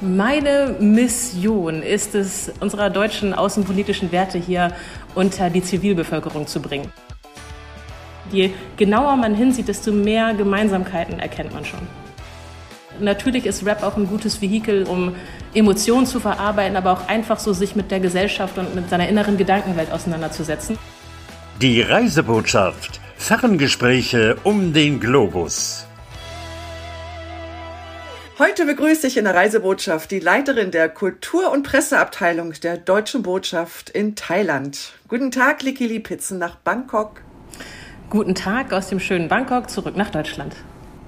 Meine Mission ist es, unsere deutschen außenpolitischen Werte hier unter die Zivilbevölkerung zu bringen. Je genauer man hinsieht, desto mehr Gemeinsamkeiten erkennt man schon. Natürlich ist Rap auch ein gutes Vehikel, um Emotionen zu verarbeiten, aber auch einfach so sich mit der Gesellschaft und mit seiner inneren Gedankenwelt auseinanderzusetzen. Die Reisebotschaft. Ferngespräche um den Globus. Heute begrüße ich in der Reisebotschaft die Leiterin der Kultur- und Presseabteilung der Deutschen Botschaft in Thailand. Guten Tag, Likili Pitzen nach Bangkok. Guten Tag aus dem schönen Bangkok zurück nach Deutschland.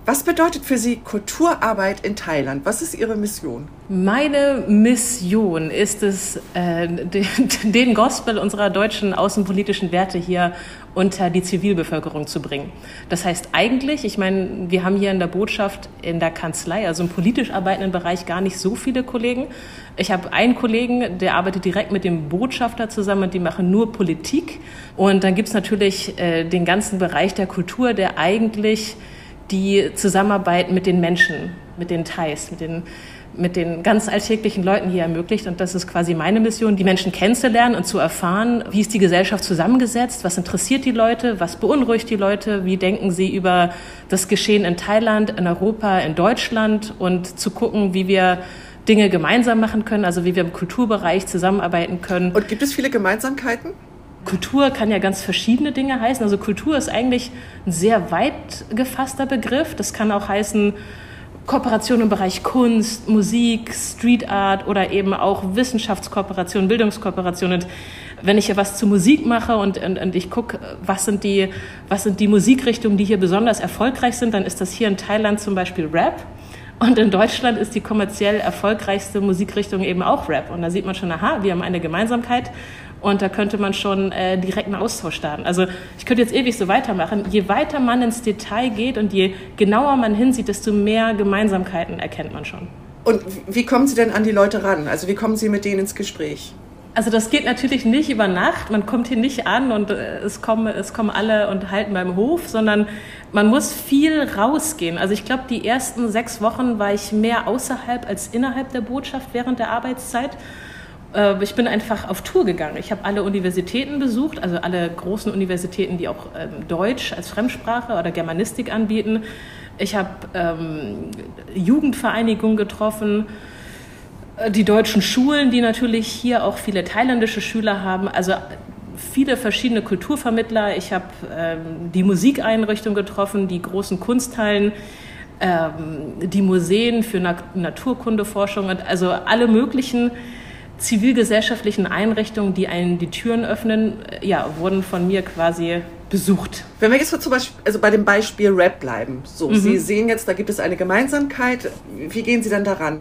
Was bedeutet für Sie Kulturarbeit in Thailand? Was ist Ihre Mission? Meine Mission ist es, äh, den, Gospel unserer deutschen außenpolitischen Werte hier unter die Zivilbevölkerung zu bringen. Das heißt eigentlich, ich meine, wir haben hier in der Botschaft, in der Kanzlei, also im politisch arbeitenden Bereich gar nicht so viele Kollegen. Ich habe einen Kollegen, der arbeitet direkt mit dem Botschafter zusammen und die machen nur Politik. Und dann gibt's natürlich äh, den ganzen Bereich der Kultur, der eigentlich die Zusammenarbeit mit den Menschen, mit den Thais, mit den, mit den ganz alltäglichen Leuten hier ermöglicht. Und das ist quasi meine Mission, die Menschen kennenzulernen und zu erfahren, wie ist die Gesellschaft zusammengesetzt, was interessiert die Leute, was beunruhigt die Leute, wie denken sie über das Geschehen in Thailand, in Europa, in Deutschland und zu gucken, wie wir Dinge gemeinsam machen können, also wie wir im Kulturbereich zusammenarbeiten können. Und gibt es viele Gemeinsamkeiten? Kultur kann ja ganz verschiedene Dinge heißen. Also Kultur ist eigentlich ein sehr weit gefasster Begriff. Das kann auch heißen Kooperation im Bereich Kunst, Musik, Street Art oder eben auch Wissenschaftskooperation, Bildungskooperation. Und wenn ich hier was zu Musik mache und, und, und ich gucke, was was sind die Musikrichtungen, die hier besonders erfolgreich sind, dann ist das hier in Thailand zum Beispiel Rap. Und in Deutschland ist die kommerziell erfolgreichste Musikrichtung eben auch Rap. Und da sieht man schon, aha, wir haben eine Gemeinsamkeit. Und da könnte man schon äh, direkt einen Austausch starten. Also ich könnte jetzt ewig so weitermachen. Je weiter man ins Detail geht und je genauer man hinsieht, desto mehr Gemeinsamkeiten erkennt man schon. Und wie kommen Sie denn an die Leute ran? Also wie kommen Sie mit denen ins Gespräch? Also das geht natürlich nicht über Nacht. Man kommt hier nicht an und äh, es kommen, es kommen alle und halten beim Hof, sondern man muss viel rausgehen. Also ich glaube, die ersten sechs Wochen war ich mehr außerhalb als innerhalb der Botschaft während der Arbeitszeit. Äh, ich bin einfach auf Tour gegangen. Ich habe alle Universitäten besucht, also alle großen Universitäten, die auch ähm, Deutsch als Fremdsprache oder Germanistik anbieten. Ich habe ähm, Jugendvereinigungen getroffen, äh, die deutschen Schulen, die natürlich hier auch viele thailändische Schüler haben. Also viele verschiedene Kulturvermittler. Ich habe ähm, die Musikeinrichtung getroffen, die großen Kunsthallen, ähm, die Museen für Na Naturkundeforschung und also alle möglichen zivilgesellschaftlichen Einrichtungen, die einen die Türen öffnen, ja, wurden von mir quasi besucht. Wenn wir jetzt zum Beispiel, also bei dem Beispiel Rap bleiben, so, mhm. Sie sehen jetzt, da gibt es eine Gemeinsamkeit. Wie gehen Sie dann daran?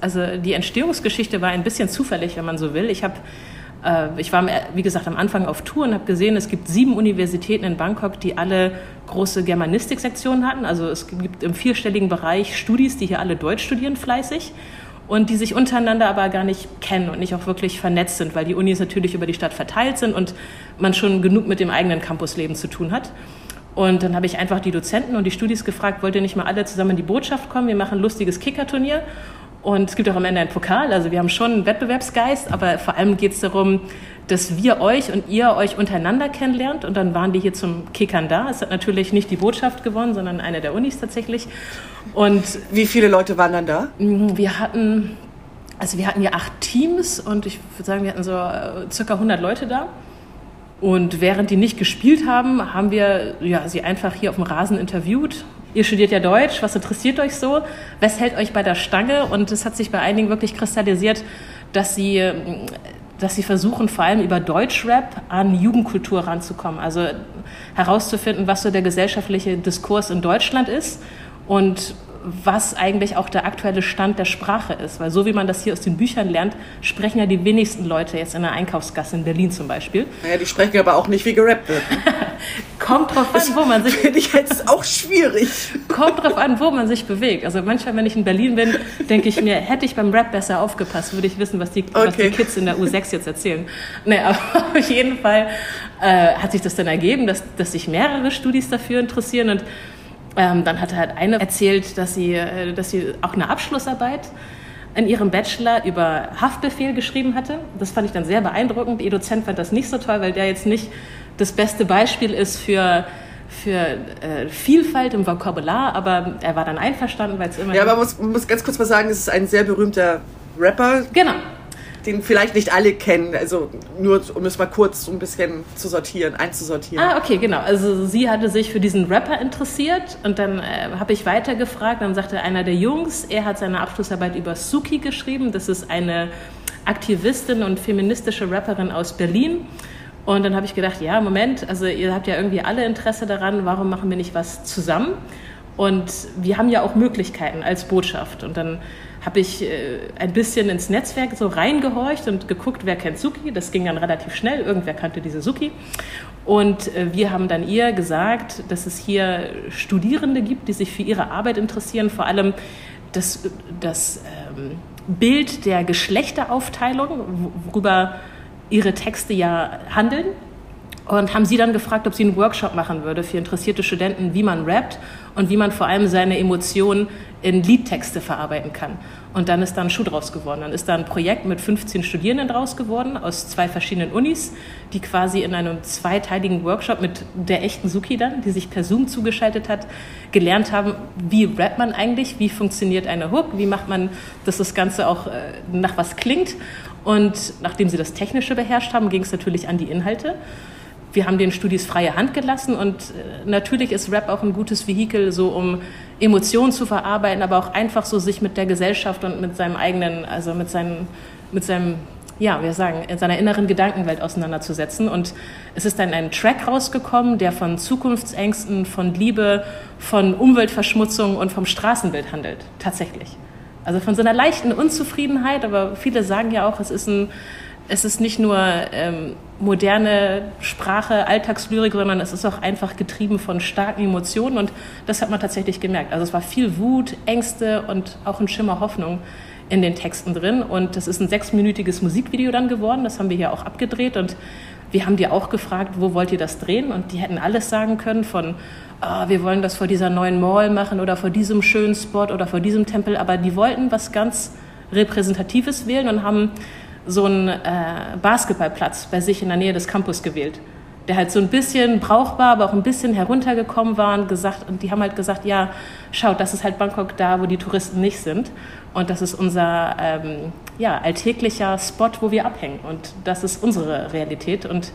Also die Entstehungsgeschichte war ein bisschen zufällig, wenn man so will. Ich habe äh, ich war, wie gesagt, am Anfang auf Tour und habe gesehen, es gibt sieben Universitäten in Bangkok, die alle große Germanistik-Sektionen hatten. Also es gibt im vierstelligen Bereich Studis, die hier alle Deutsch studieren fleißig und die sich untereinander aber gar nicht kennen und nicht auch wirklich vernetzt sind, weil die Unis natürlich über die Stadt verteilt sind und man schon genug mit dem eigenen Campusleben zu tun hat. Und dann habe ich einfach die Dozenten und die Studis gefragt, wollt ihr nicht mal alle zusammen in die Botschaft kommen? Wir machen ein lustiges Kickerturnier. Und es gibt auch am Ende einen Pokal. Also wir haben schon einen Wettbewerbsgeist, aber vor allem geht es darum, dass wir euch und ihr euch untereinander kennenlernt. Und dann waren die hier zum Kickern da. Es hat natürlich nicht die Botschaft gewonnen, sondern eine der Unis tatsächlich. Und wie viele Leute waren dann da? Mm, wir hatten, also wir hatten hier acht Teams und ich würde sagen, wir hatten so äh, circa 100 Leute da. Und während die nicht gespielt haben, haben wir ja, sie einfach hier auf dem Rasen interviewt. Ihr studiert ja Deutsch, was interessiert euch so? Was hält euch bei der Stange? Und es hat sich bei einigen wirklich kristallisiert, dass sie dass sie versuchen, vor allem über Deutschrap an Jugendkultur ranzukommen. Also herauszufinden, was so der gesellschaftliche Diskurs in Deutschland ist und was eigentlich auch der aktuelle Stand der Sprache ist. Weil so wie man das hier aus den Büchern lernt, sprechen ja die wenigsten Leute jetzt in der Einkaufsgasse in Berlin zum Beispiel. Naja, die sprechen aber auch nicht, wie gerappt wird. Kommt drauf an, wo man sich... Finde ich jetzt auch schwierig. Kommt drauf an, wo man sich bewegt. Also manchmal, wenn ich in Berlin bin, denke ich mir, hätte ich beim Rap besser aufgepasst, würde ich wissen, was die, okay. was die Kids in der U6 jetzt erzählen. Nee, aber auf jeden Fall äh, hat sich das dann ergeben, dass, dass sich mehrere Studis dafür interessieren und ähm, dann hat halt eine erzählt, dass sie, äh, dass sie auch eine Abschlussarbeit in ihrem Bachelor über Haftbefehl geschrieben hatte. Das fand ich dann sehr beeindruckend. Ihr Dozent fand das nicht so toll, weil der jetzt nicht das beste Beispiel ist für für äh, Vielfalt im Vokabular, aber er war dann einverstanden, weil es immer. Ja, aber man muss, man muss ganz kurz mal sagen, es ist ein sehr berühmter Rapper. Genau den vielleicht nicht alle kennen. Also nur, um es mal kurz so ein bisschen zu sortieren, einzusortieren. Ah, okay, genau. Also sie hatte sich für diesen Rapper interessiert und dann äh, habe ich weitergefragt. Dann sagte einer der Jungs, er hat seine Abschlussarbeit über Suki geschrieben. Das ist eine Aktivistin und feministische Rapperin aus Berlin. Und dann habe ich gedacht, ja, Moment, also ihr habt ja irgendwie alle Interesse daran, warum machen wir nicht was zusammen? Und wir haben ja auch Möglichkeiten als Botschaft. Und dann habe ich äh, ein bisschen ins Netzwerk so reingehorcht und geguckt, wer kennt Suki. Das ging dann relativ schnell. Irgendwer kannte diese Suki. Und äh, wir haben dann ihr gesagt, dass es hier Studierende gibt, die sich für ihre Arbeit interessieren, vor allem das, das ähm, Bild der Geschlechteraufteilung, worüber ihre Texte ja handeln. Und haben sie dann gefragt, ob sie einen Workshop machen würde für interessierte Studenten, wie man rappt und wie man vor allem seine Emotionen in Liedtexte verarbeiten kann. Und dann ist da ein Schuh draus geworden. Dann ist da ein Projekt mit 15 Studierenden draus geworden aus zwei verschiedenen Unis, die quasi in einem zweiteiligen Workshop mit der echten Suki dann, die sich per Zoom zugeschaltet hat, gelernt haben, wie rappt man eigentlich, wie funktioniert eine Hook, wie macht man, dass das Ganze auch äh, nach was klingt. Und nachdem sie das Technische beherrscht haben, ging es natürlich an die Inhalte wir haben den Studis freie Hand gelassen und äh, natürlich ist Rap auch ein gutes Vehikel, so um Emotionen zu verarbeiten, aber auch einfach so sich mit der Gesellschaft und mit seinem eigenen, also mit seinem, mit seinem, ja, wir sagen, in seiner inneren Gedankenwelt auseinanderzusetzen. Und es ist dann ein Track rausgekommen, der von Zukunftsängsten, von Liebe, von Umweltverschmutzung und vom Straßenbild handelt, tatsächlich. Also von so einer leichten Unzufriedenheit, aber viele sagen ja auch, es ist ein es ist nicht nur ähm, moderne Sprache, Alltagslyrik, sondern es ist auch einfach getrieben von starken Emotionen und das hat man tatsächlich gemerkt. Also es war viel Wut, Ängste und auch ein Schimmer Hoffnung in den Texten drin. Und das ist ein sechsminütiges Musikvideo dann geworden, das haben wir hier auch abgedreht und wir haben die auch gefragt, wo wollt ihr das drehen? Und die hätten alles sagen können von oh, wir wollen das vor dieser neuen Mall machen oder vor diesem schönen Spot oder vor diesem Tempel, aber die wollten was ganz Repräsentatives wählen und haben so einen äh, Basketballplatz bei sich in der Nähe des Campus gewählt, der halt so ein bisschen brauchbar, aber auch ein bisschen heruntergekommen war und gesagt, und die haben halt gesagt, ja, schaut, das ist halt Bangkok da, wo die Touristen nicht sind. Und das ist unser ähm, ja, alltäglicher Spot, wo wir abhängen. Und das ist unsere Realität und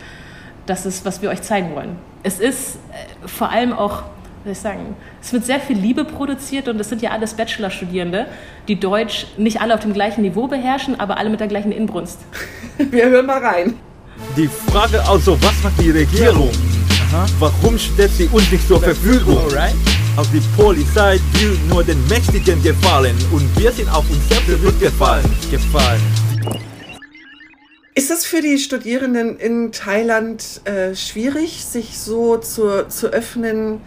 das ist, was wir euch zeigen wollen. Es ist äh, vor allem auch soll ich sagen, es wird sehr viel Liebe produziert und es sind ja alles Bachelorstudierende, die Deutsch nicht alle auf dem gleichen Niveau beherrschen, aber alle mit der gleichen Inbrunst. Wir hören mal rein. Die Frage also, was macht die Regierung? Warum stellt sie uns nicht zur Verfügung? Auch die Polizei will nur den Mächtigen gefallen und wir sind auf uns selbst zurückgefallen. Gefallen. Ist es für die Studierenden in Thailand äh, schwierig, sich so zu, zu öffnen?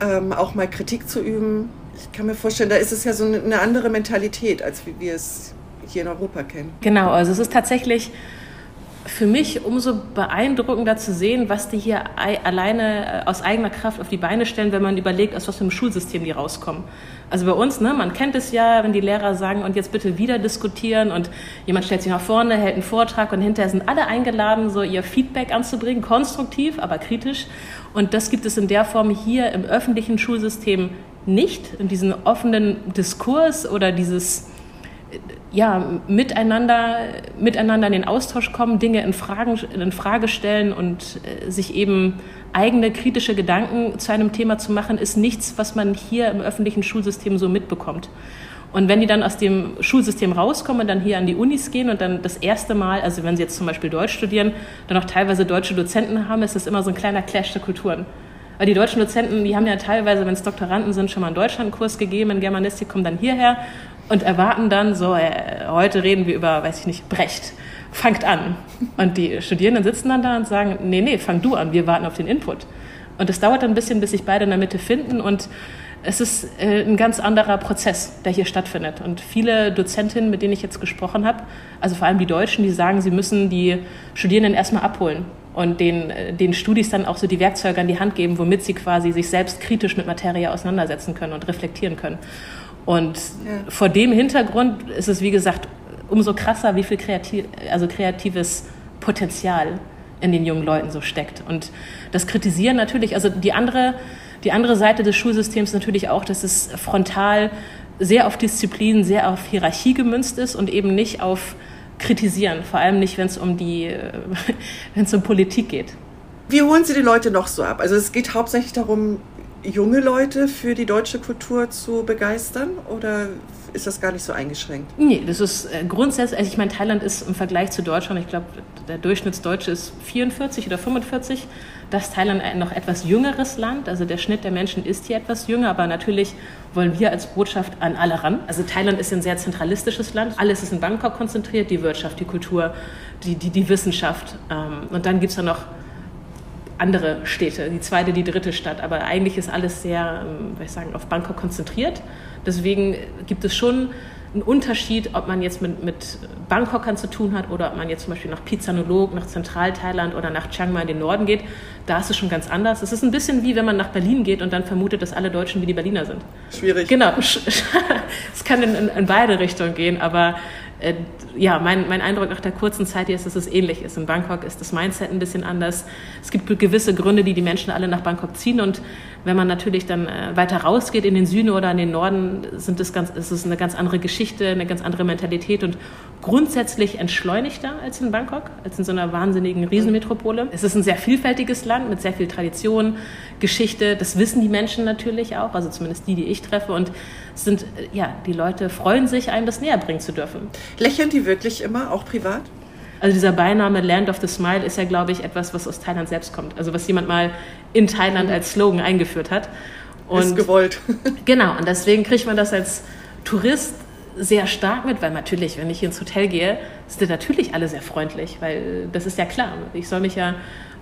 Ähm, auch mal Kritik zu üben. Ich kann mir vorstellen, da ist es ja so eine andere Mentalität, als wie wir es hier in Europa kennen. Genau, also es ist tatsächlich für mich umso beeindruckender zu sehen, was die hier alleine äh, aus eigener Kraft auf die Beine stellen, wenn man überlegt, aus was für einem Schulsystem die rauskommen. Also bei uns, ne, man kennt es ja, wenn die Lehrer sagen, und jetzt bitte wieder diskutieren und jemand stellt sich nach vorne, hält einen Vortrag und hinterher sind alle eingeladen, so ihr Feedback anzubringen, konstruktiv, aber kritisch. Und das gibt es in der Form hier im öffentlichen Schulsystem nicht, in diesem offenen Diskurs oder dieses ja, miteinander, miteinander in den Austausch kommen, Dinge in, Fragen, in Frage stellen und äh, sich eben eigene kritische Gedanken zu einem Thema zu machen, ist nichts, was man hier im öffentlichen Schulsystem so mitbekommt. Und wenn die dann aus dem Schulsystem rauskommen und dann hier an die Unis gehen und dann das erste Mal, also wenn sie jetzt zum Beispiel Deutsch studieren, dann auch teilweise deutsche Dozenten haben, ist das immer so ein kleiner Clash der Kulturen. Weil die deutschen Dozenten, die haben ja teilweise, wenn es Doktoranden sind, schon mal einen Deutschlandkurs gegeben in Germanistik, kommen dann hierher und erwarten dann so, äh, heute reden wir über, weiß ich nicht, Brecht. Fangt an. Und die Studierenden sitzen dann da und sagen, nee, nee, fang du an, wir warten auf den Input. Und es dauert dann ein bisschen, bis sich beide in der Mitte finden und es ist äh, ein ganz anderer Prozess, der hier stattfindet. Und viele Dozentinnen, mit denen ich jetzt gesprochen habe, also vor allem die Deutschen, die sagen, sie müssen die Studierenden erstmal abholen und den, äh, den Studis dann auch so die Werkzeuge an die Hand geben, womit sie quasi sich selbst kritisch mit Materie auseinandersetzen können und reflektieren können. Und ja. vor dem Hintergrund ist es, wie gesagt, umso krasser, wie viel kreativ, also kreatives Potenzial in den jungen Leuten so steckt. Und das kritisieren natürlich, also die andere, die andere Seite des Schulsystems natürlich auch, dass es frontal sehr auf Disziplin, sehr auf Hierarchie gemünzt ist und eben nicht auf Kritisieren, vor allem nicht, wenn es um die, wenn es um Politik geht. Wie holen Sie die Leute noch so ab? Also es geht hauptsächlich darum, junge Leute für die deutsche Kultur zu begeistern oder ist das gar nicht so eingeschränkt? Nee, das ist äh, grundsätzlich, also ich meine, Thailand ist im Vergleich zu Deutschland, ich glaube, der Durchschnittsdeutsche ist 44 oder 45. Das ist Thailand ein noch etwas jüngeres Land, also der Schnitt der Menschen ist hier etwas jünger, aber natürlich wollen wir als Botschaft an alle ran. Also Thailand ist ein sehr zentralistisches Land, alles ist in Bangkok konzentriert, die Wirtschaft, die Kultur, die, die, die Wissenschaft. Ähm, und dann gibt es ja noch andere Städte, die zweite, die dritte Stadt. Aber eigentlich ist alles sehr, ähm, ich sagen, auf Bangkok konzentriert. Deswegen gibt es schon einen Unterschied, ob man jetzt mit, mit Bangkokern zu tun hat oder ob man jetzt zum Beispiel nach Pizzanolog, nach Zentral-Thailand oder nach Chiang Mai in den Norden geht. Da ist es schon ganz anders. Es ist ein bisschen wie wenn man nach Berlin geht und dann vermutet, dass alle Deutschen wie die Berliner sind. Schwierig. Genau. Es kann in, in, in beide Richtungen gehen, aber äh, ja, mein, mein Eindruck nach der kurzen Zeit hier ist, dass es ähnlich ist. In Bangkok ist das Mindset ein bisschen anders. Es gibt gewisse Gründe, die die Menschen alle nach Bangkok ziehen. Und wenn man natürlich dann äh, weiter rausgeht in den Süden oder in den Norden, sind das ganz, ist es eine ganz andere Geschichte, eine ganz andere Mentalität und grundsätzlich entschleunigter als in Bangkok, als in so einer wahnsinnigen Riesenmetropole. Es ist ein sehr vielfältiges Land mit sehr viel Tradition, Geschichte. Das wissen die Menschen natürlich auch, also zumindest die, die ich treffe. Und sind, ja, die Leute freuen sich, einem das näher bringen zu dürfen. Lächeln die wirklich immer, auch privat? Also dieser Beiname Land of the Smile ist ja, glaube ich, etwas, was aus Thailand selbst kommt. Also was jemand mal in Thailand mhm. als Slogan eingeführt hat. Und ist gewollt. genau, und deswegen kriegt man das als Tourist sehr stark mit, weil natürlich, wenn ich hier ins Hotel gehe, sind natürlich alle sehr freundlich, weil das ist ja klar. Ich soll mich ja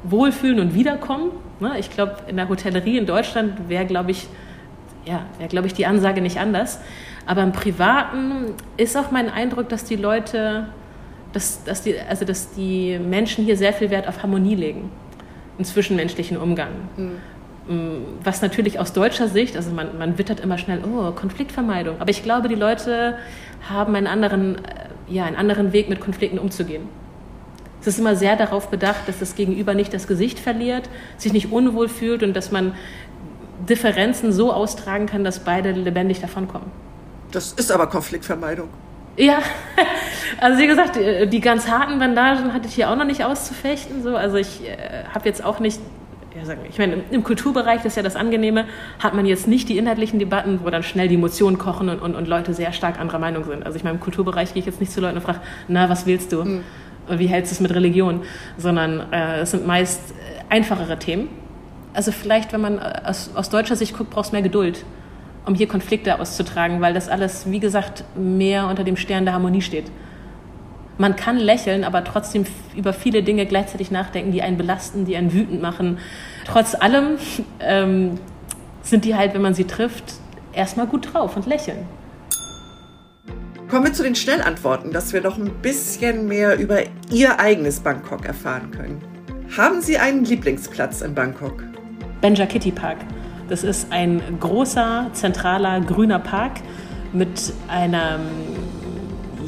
wohlfühlen und wiederkommen. Ne? Ich glaube, in der Hotellerie in Deutschland wäre, glaube ich, ja, wäre, glaube ich, die Ansage nicht anders. Aber im Privaten ist auch mein Eindruck, dass die Leute, dass, dass, die, also dass die Menschen hier sehr viel Wert auf Harmonie legen, im zwischenmenschlichen Umgang. Mhm. Was natürlich aus deutscher Sicht, also man, man wittert immer schnell, oh, Konfliktvermeidung. Aber ich glaube, die Leute haben einen anderen, äh, ja, einen anderen Weg, mit Konflikten umzugehen. Es ist immer sehr darauf bedacht, dass das Gegenüber nicht das Gesicht verliert, sich nicht unwohl fühlt und dass man Differenzen so austragen kann, dass beide lebendig davonkommen. Das ist aber Konfliktvermeidung. Ja, also wie gesagt, die ganz harten Bandagen hatte ich hier auch noch nicht auszufechten. So. Also ich äh, habe jetzt auch nicht, ja, ich meine, im Kulturbereich, das ist ja das Angenehme, hat man jetzt nicht die inhaltlichen Debatten, wo dann schnell die Emotionen kochen und, und, und Leute sehr stark anderer Meinung sind. Also ich meine, im Kulturbereich gehe ich jetzt nicht zu Leuten und frage, na, was willst du? Mhm. Wie hältst du es mit Religion? Sondern äh, es sind meist einfachere Themen also vielleicht, wenn man äh, aus, aus deutscher Sicht guckt, braucht es mehr Geduld, um hier Konflikte auszutragen, weil das alles, wie gesagt, mehr unter dem Stern der Harmonie steht. Man kann lächeln, aber trotzdem über viele Dinge gleichzeitig nachdenken, die einen belasten, die einen wütend machen. Trotz allem ähm, sind die halt, wenn man sie trifft, erstmal gut drauf und lächeln. Kommen wir zu den Schnellantworten, dass wir noch ein bisschen mehr über Ihr eigenes Bangkok erfahren können. Haben Sie einen Lieblingsplatz in Bangkok? Benja Kitty Park. Das ist ein großer, zentraler, grüner Park mit einem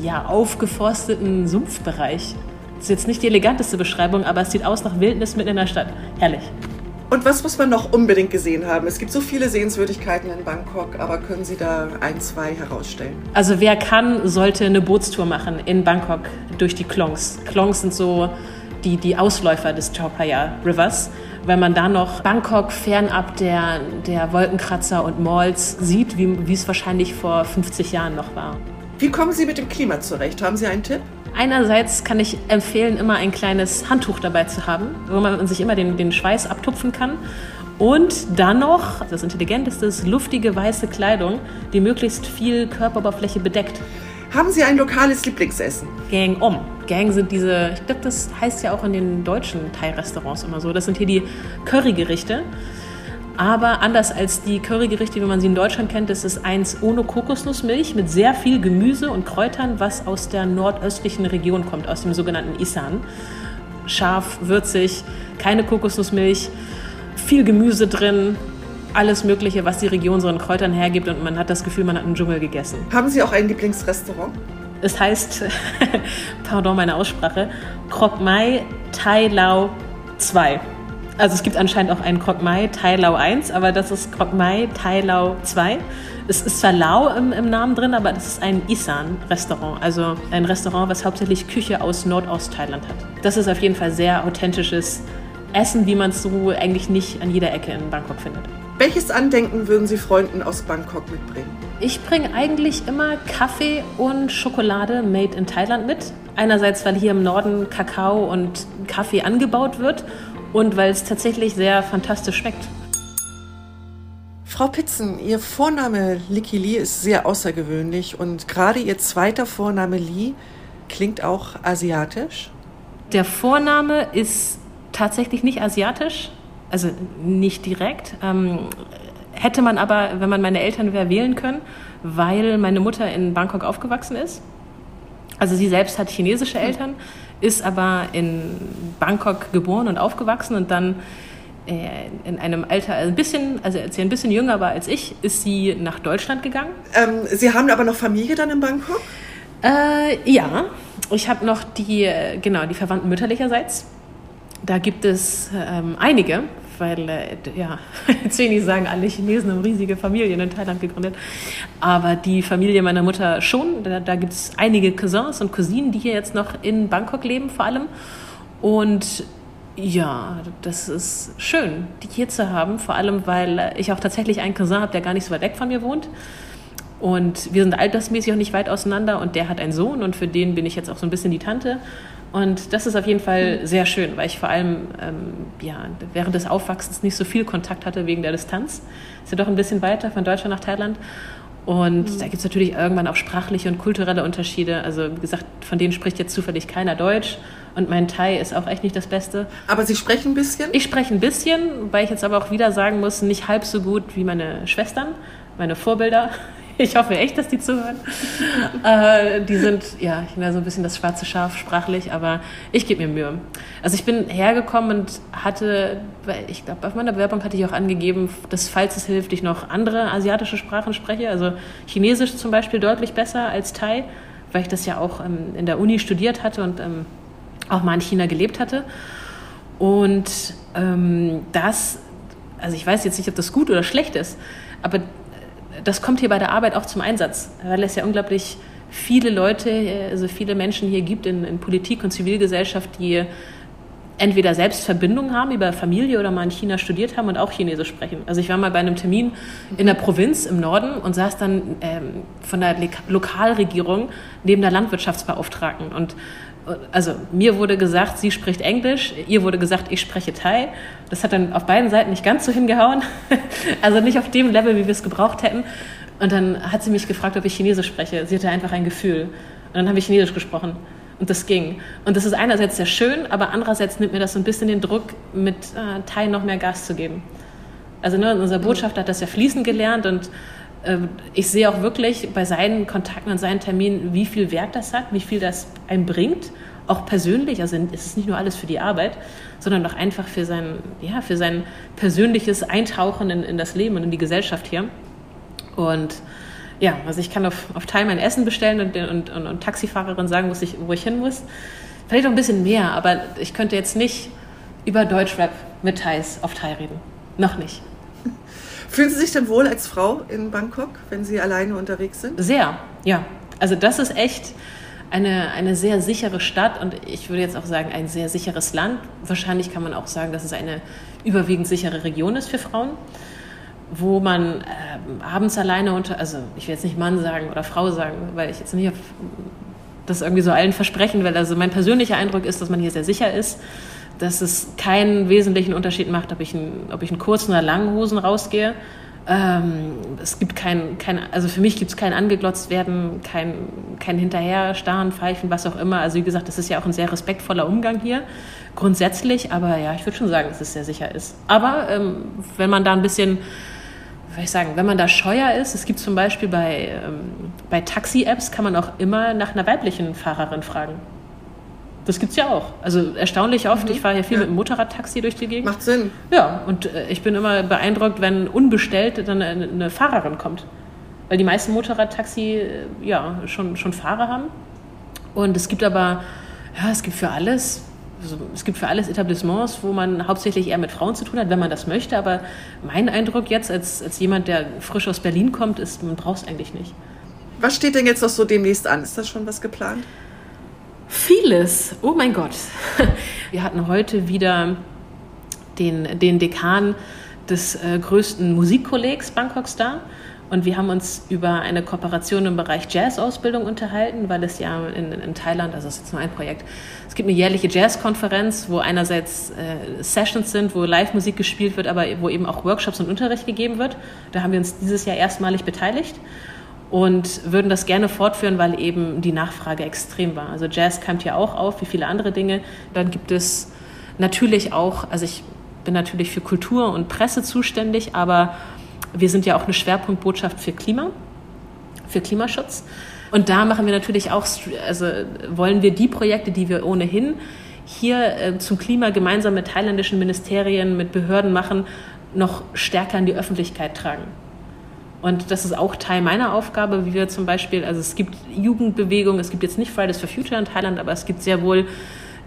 ja, aufgeforsteten Sumpfbereich. Das ist jetzt nicht die eleganteste Beschreibung, aber es sieht aus nach Wildnis mitten in der Stadt. Herrlich. Und was muss man noch unbedingt gesehen haben? Es gibt so viele Sehenswürdigkeiten in Bangkok, aber können Sie da ein, zwei herausstellen? Also wer kann, sollte eine Bootstour machen in Bangkok durch die Klongs. Klongs sind so die, die Ausläufer des Chao Phraya Rivers wenn man da noch Bangkok fernab der, der Wolkenkratzer und Malls sieht, wie, wie es wahrscheinlich vor 50 Jahren noch war. Wie kommen Sie mit dem Klima zurecht? Haben Sie einen Tipp? Einerseits kann ich empfehlen, immer ein kleines Handtuch dabei zu haben, wo man sich immer den, den Schweiß abtupfen kann. Und dann noch, das Intelligenteste ist, luftige weiße Kleidung, die möglichst viel Körperoberfläche bedeckt. Haben Sie ein lokales Lieblingsessen? Gang Om. Gang sind diese, ich glaube, das heißt ja auch in den deutschen Thai-Restaurants immer so. Das sind hier die Currygerichte. Aber anders als die Currygerichte, wie man sie in Deutschland kennt, ist es eins ohne Kokosnussmilch mit sehr viel Gemüse und Kräutern, was aus der nordöstlichen Region kommt, aus dem sogenannten Isan. Scharf, würzig, keine Kokosnussmilch, viel Gemüse drin, alles Mögliche, was die Region so an Kräutern hergibt und man hat das Gefühl, man hat einen Dschungel gegessen. Haben Sie auch ein Lieblingsrestaurant? Es heißt, pardon meine Aussprache, Krok Mai Thai Lao 2. Also es gibt anscheinend auch einen Krok Mai Thai Lao 1, aber das ist Krok Mai Thai Lao 2. Es ist zwar Lao im, im Namen drin, aber das ist ein Isan-Restaurant, also ein Restaurant, was hauptsächlich Küche aus Nordost-Thailand hat. Das ist auf jeden Fall sehr authentisches Essen, wie man es so eigentlich nicht an jeder Ecke in Bangkok findet. Welches Andenken würden Sie Freunden aus Bangkok mitbringen? Ich bringe eigentlich immer Kaffee und Schokolade made in Thailand mit. Einerseits, weil hier im Norden Kakao und Kaffee angebaut wird und weil es tatsächlich sehr fantastisch schmeckt. Frau Pitzen, Ihr Vorname Liki Lee ist sehr außergewöhnlich und gerade Ihr zweiter Vorname Lee klingt auch asiatisch. Der Vorname ist tatsächlich nicht asiatisch, also nicht direkt. Ähm, hätte man aber, wenn man meine Eltern wäre, wählen können, weil meine Mutter in Bangkok aufgewachsen ist. Also sie selbst hat chinesische Eltern, ist aber in Bangkok geboren und aufgewachsen und dann äh, in einem Alter, also ein bisschen, also als sie ein bisschen jünger war als ich, ist sie nach Deutschland gegangen. Ähm, sie haben aber noch Familie dann in Bangkok? Äh, ja, ich habe noch die, äh, genau, die Verwandten mütterlicherseits. Da gibt es ähm, einige, weil, äh, ja, jetzt will sagen, alle Chinesen haben riesige Familien in Thailand gegründet, aber die Familie meiner Mutter schon. Da, da gibt es einige Cousins und Cousinen, die hier jetzt noch in Bangkok leben vor allem. Und ja, das ist schön, die hier zu haben, vor allem weil ich auch tatsächlich einen Cousin habe, der gar nicht so weit weg von mir wohnt. Und wir sind altersmäßig auch nicht weit auseinander und der hat einen Sohn und für den bin ich jetzt auch so ein bisschen die Tante. Und das ist auf jeden Fall sehr schön, weil ich vor allem ähm, ja, während des Aufwachsens nicht so viel Kontakt hatte wegen der Distanz. Ist ja doch ein bisschen weiter von Deutschland nach Thailand. Und mhm. da gibt es natürlich irgendwann auch sprachliche und kulturelle Unterschiede. Also wie gesagt, von denen spricht jetzt zufällig keiner Deutsch. Und mein Thai ist auch echt nicht das Beste. Aber Sie sprechen ein bisschen? Ich spreche ein bisschen, weil ich jetzt aber auch wieder sagen muss, nicht halb so gut wie meine Schwestern, meine Vorbilder. Ich hoffe echt, dass die zuhören. äh, die sind, ja, ich bin ja so ein bisschen das schwarze Schaf sprachlich, aber ich gebe mir Mühe. Also ich bin hergekommen und hatte, ich glaube, auf meiner Bewerbung hatte ich auch angegeben, dass, falls es hilft, ich noch andere asiatische Sprachen spreche. Also Chinesisch zum Beispiel deutlich besser als Thai, weil ich das ja auch ähm, in der Uni studiert hatte und ähm, auch mal in China gelebt hatte. Und ähm, das, also ich weiß jetzt nicht, ob das gut oder schlecht ist, aber das kommt hier bei der Arbeit auch zum Einsatz, weil es ja unglaublich viele Leute, also viele Menschen hier gibt in, in Politik und Zivilgesellschaft, die entweder selbst Verbindungen haben über Familie oder mal in China studiert haben und auch Chinesisch sprechen. Also ich war mal bei einem Termin in der Provinz im Norden und saß dann ähm, von der Lokalregierung neben der Landwirtschaftsbeauftragten und also mir wurde gesagt, sie spricht Englisch, ihr wurde gesagt, ich spreche Thai. Das hat dann auf beiden Seiten nicht ganz so hingehauen. also nicht auf dem Level, wie wir es gebraucht hätten. Und dann hat sie mich gefragt, ob ich Chinesisch spreche. Sie hatte einfach ein Gefühl. Und dann habe ich Chinesisch gesprochen. Und das ging. Und das ist einerseits sehr schön, aber andererseits nimmt mir das so ein bisschen den Druck, mit äh, Thai noch mehr Gas zu geben. Also ne, unser Botschafter hat das ja fließend gelernt und ich sehe auch wirklich bei seinen Kontakten und seinen Terminen, wie viel Wert das hat, wie viel das einem bringt, auch persönlich. Also es ist nicht nur alles für die Arbeit, sondern auch einfach für sein, ja, für sein persönliches Eintauchen in, in das Leben und in die Gesellschaft hier. Und ja, also ich kann auf, auf Teil mein Essen bestellen und, und, und, und Taxifahrerin sagen, ich, wo ich hin muss. Vielleicht auch ein bisschen mehr, aber ich könnte jetzt nicht über Deutschrap mit Thais auf Thai reden. Noch nicht. Fühlen Sie sich denn wohl als Frau in Bangkok, wenn Sie alleine unterwegs sind? Sehr, ja. Also das ist echt eine, eine sehr sichere Stadt und ich würde jetzt auch sagen, ein sehr sicheres Land. Wahrscheinlich kann man auch sagen, dass es eine überwiegend sichere Region ist für Frauen, wo man äh, abends alleine unter, also ich will jetzt nicht Mann sagen oder Frau sagen, weil ich jetzt nicht auf das irgendwie so allen versprechen will. Also mein persönlicher Eindruck ist, dass man hier sehr sicher ist dass es keinen wesentlichen Unterschied macht, ob ich, in, ob ich in kurzen oder langen Hosen rausgehe. Ähm, es gibt kein, kein, also für mich gibt es kein angeglotzt werden, kein, kein Hinterherstarren, Pfeifen, was auch immer. Also wie gesagt, das ist ja auch ein sehr respektvoller Umgang hier, grundsätzlich. Aber ja, ich würde schon sagen, dass es sehr sicher ist. Aber ähm, wenn man da ein bisschen, würde ich sagen, wenn man da scheuer ist, es gibt zum Beispiel bei, ähm, bei Taxi-Apps, kann man auch immer nach einer weiblichen Fahrerin fragen das gibt es ja auch. Also erstaunlich oft. Mhm. Ich fahre ja viel ja. mit dem Motorradtaxi durch die Gegend. Macht Sinn. Ja, und äh, ich bin immer beeindruckt, wenn unbestellt dann eine, eine Fahrerin kommt. Weil die meisten Motorradtaxi äh, ja schon, schon Fahrer haben. Und es gibt aber, ja, es gibt für alles also es gibt für alles Etablissements, wo man hauptsächlich eher mit Frauen zu tun hat, wenn man das möchte. Aber mein Eindruck jetzt als, als jemand, der frisch aus Berlin kommt, ist, man braucht es eigentlich nicht. Was steht denn jetzt noch so demnächst an? Ist das schon was geplant? Vieles. Oh mein Gott. Wir hatten heute wieder den, den Dekan des äh, größten Musikkollegs Bangkoks da. Und wir haben uns über eine Kooperation im Bereich Jazz-Ausbildung unterhalten, weil es ja in, in Thailand, also das ist jetzt nur ein Projekt, es gibt eine jährliche Jazz-Konferenz, wo einerseits äh, Sessions sind, wo Live-Musik gespielt wird, aber wo eben auch Workshops und Unterricht gegeben wird. Da haben wir uns dieses Jahr erstmalig beteiligt und würden das gerne fortführen, weil eben die Nachfrage extrem war. Also Jazz kommt ja auch auf, wie viele andere Dinge. Dann gibt es natürlich auch, also ich bin natürlich für Kultur und Presse zuständig, aber wir sind ja auch eine Schwerpunktbotschaft für Klima, für Klimaschutz. Und da machen wir natürlich auch, also wollen wir die Projekte, die wir ohnehin hier äh, zum Klima gemeinsam mit thailändischen Ministerien, mit Behörden machen, noch stärker in die Öffentlichkeit tragen. Und das ist auch Teil meiner Aufgabe, wie wir zum Beispiel, also es gibt Jugendbewegungen, es gibt jetzt nicht Fridays for Future in Thailand, aber es gibt sehr wohl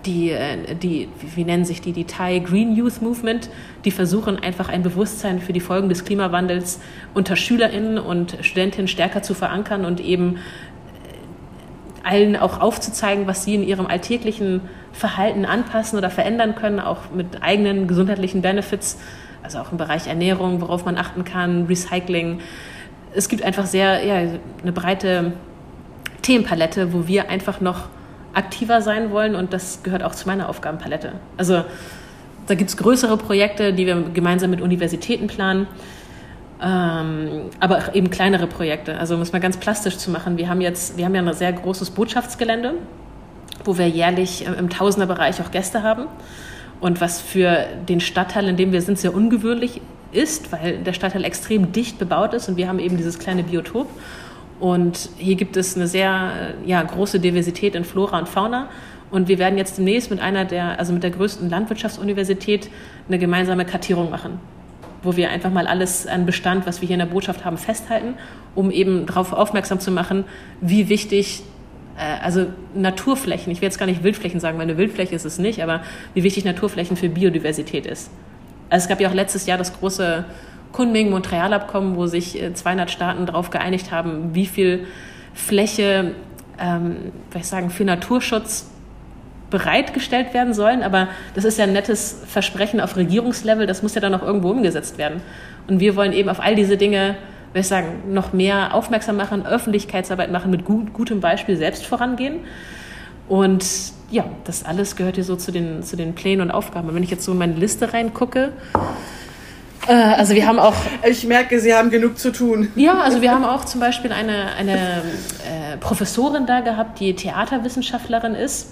die, äh, die, wie nennen sich die, die Thai Green Youth Movement, die versuchen einfach ein Bewusstsein für die Folgen des Klimawandels unter SchülerInnen und Studentinnen stärker zu verankern und eben äh, allen auch aufzuzeigen, was sie in ihrem alltäglichen Verhalten anpassen oder verändern können, auch mit eigenen gesundheitlichen Benefits, also auch im Bereich Ernährung, worauf man achten kann, Recycling. Es gibt einfach sehr ja, eine breite Themenpalette, wo wir einfach noch aktiver sein wollen und das gehört auch zu meiner Aufgabenpalette. Also da gibt es größere Projekte, die wir gemeinsam mit Universitäten planen, ähm, aber eben kleinere Projekte. Also um es mal ganz plastisch zu machen, wir haben jetzt, wir haben ja ein sehr großes Botschaftsgelände, wo wir jährlich im Tausenderbereich auch Gäste haben. Und was für den Stadtteil, in dem wir sind, sehr ungewöhnlich ist, weil der Stadtteil extrem dicht bebaut ist und wir haben eben dieses kleine Biotop. Und hier gibt es eine sehr ja, große Diversität in Flora und Fauna. Und wir werden jetzt demnächst mit einer der, also mit der größten Landwirtschaftsuniversität eine gemeinsame Kartierung machen, wo wir einfach mal alles an Bestand, was wir hier in der Botschaft haben, festhalten, um eben darauf aufmerksam zu machen, wie wichtig äh, also Naturflächen, ich will jetzt gar nicht Wildflächen sagen, weil eine Wildfläche ist es nicht, aber wie wichtig Naturflächen für Biodiversität ist. Also es gab ja auch letztes Jahr das große Kunming-Montreal-Abkommen, wo sich 200 äh, Staaten darauf geeinigt haben, wie viel Fläche ähm, ich sagen, für Naturschutz bereitgestellt werden sollen. Aber das ist ja ein nettes Versprechen auf Regierungslevel, das muss ja dann auch irgendwo umgesetzt werden. Und wir wollen eben auf all diese Dinge ich sagen, noch mehr aufmerksam machen, Öffentlichkeitsarbeit machen, mit gut, gutem Beispiel selbst vorangehen. Und ja, das alles gehört hier so zu den, zu den Plänen und Aufgaben. Und wenn ich jetzt so in meine Liste reingucke, äh, also wir haben auch. Ich merke, Sie haben genug zu tun. Ja, also wir haben auch zum Beispiel eine, eine äh, Professorin da gehabt, die Theaterwissenschaftlerin ist,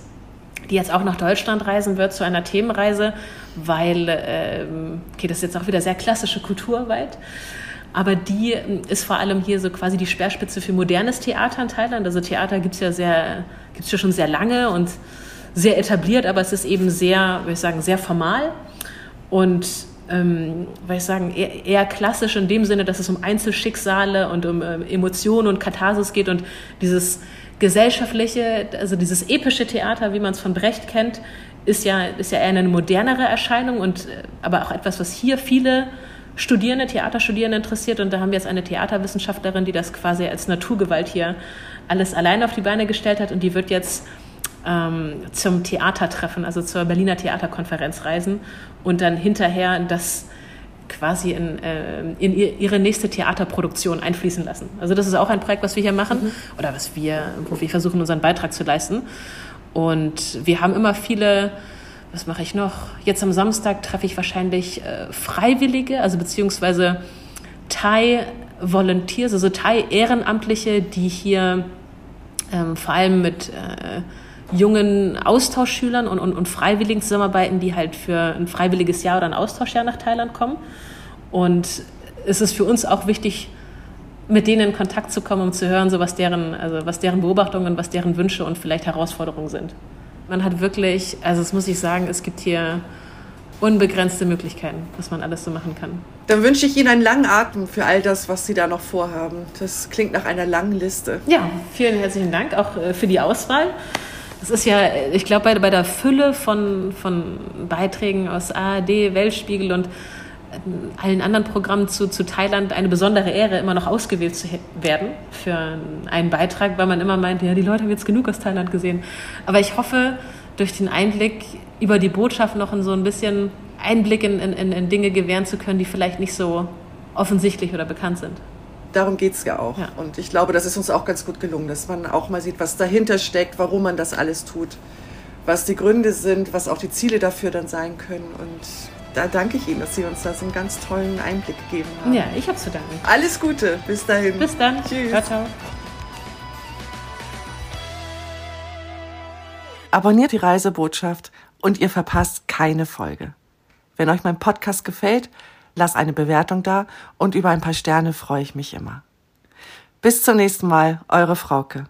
die jetzt auch nach Deutschland reisen wird zu einer Themenreise, weil, äh, okay, das ist jetzt auch wieder sehr klassische Kulturweit. Aber die ähm, ist vor allem hier so quasi die Speerspitze für modernes Theater in Thailand. Also Theater gibt es ja sehr, gibt's schon sehr lange und sehr etabliert, aber es ist eben sehr, würde ich sagen, sehr formal. Und ähm, weil ich sagen, eher, eher, klassisch in dem Sinne, dass es um Einzelschicksale und um äh, Emotionen und Katharsis geht und dieses gesellschaftliche, also dieses epische Theater, wie man es von Brecht kennt, ist ja, ist ja eher eine modernere Erscheinung und äh, aber auch etwas, was hier viele Studierende, Theaterstudierende interessiert. Und da haben wir jetzt eine Theaterwissenschaftlerin, die das quasi als Naturgewalt hier alles allein auf die Beine gestellt hat und die wird jetzt ähm, zum Theatertreffen, also zur Berliner Theaterkonferenz reisen und dann hinterher das quasi in, äh, in ihre nächste Theaterproduktion einfließen lassen. Also das ist auch ein Projekt, was wir hier machen mhm. oder was wir, wo wir versuchen, unseren Beitrag zu leisten. Und wir haben immer viele, was mache ich noch? Jetzt am Samstag treffe ich wahrscheinlich äh, Freiwillige, also beziehungsweise Thai Volunteers, also Thai Ehrenamtliche, die hier ähm, vor allem mit äh, jungen Austauschschülern und, und, und Freiwilligen zusammenarbeiten, die halt für ein freiwilliges Jahr oder ein Austauschjahr nach Thailand kommen. Und es ist für uns auch wichtig, mit denen in Kontakt zu kommen, um zu hören, so was deren, also was deren Beobachtungen, was deren Wünsche und vielleicht Herausforderungen sind. Man hat wirklich, also das muss ich sagen, es gibt hier unbegrenzte Möglichkeiten, was man alles so machen kann. Dann wünsche ich Ihnen einen langen Atem für all das, was Sie da noch vorhaben. Das klingt nach einer langen Liste. Ja, vielen herzlichen Dank auch äh, für die Auswahl. Es ist ja, ich glaube, bei, bei der Fülle von, von Beiträgen aus ARD, Weltspiegel und allen anderen Programmen zu, zu Thailand eine besondere Ehre, immer noch ausgewählt zu werden für einen Beitrag, weil man immer meint, ja, die Leute haben jetzt genug aus Thailand gesehen. Aber ich hoffe, durch den Einblick über die Botschaft noch in so ein bisschen Einblick in, in, in Dinge gewähren zu können, die vielleicht nicht so offensichtlich oder bekannt sind. Darum geht es ja auch. Ja. Und ich glaube, das ist uns auch ganz gut gelungen, dass man auch mal sieht, was dahinter steckt, warum man das alles tut, was die Gründe sind, was auch die Ziele dafür dann sein können. Und da danke ich Ihnen, dass Sie uns da so einen ganz tollen Einblick gegeben haben. Ja, ich habe zu danken. Alles Gute, bis dahin. Bis dann. Tschüss. Ciao, ciao. Abonniert die Reisebotschaft und ihr verpasst keine Folge. Wenn euch mein Podcast gefällt, lasst eine Bewertung da und über ein paar Sterne freue ich mich immer. Bis zum nächsten Mal, eure Frauke.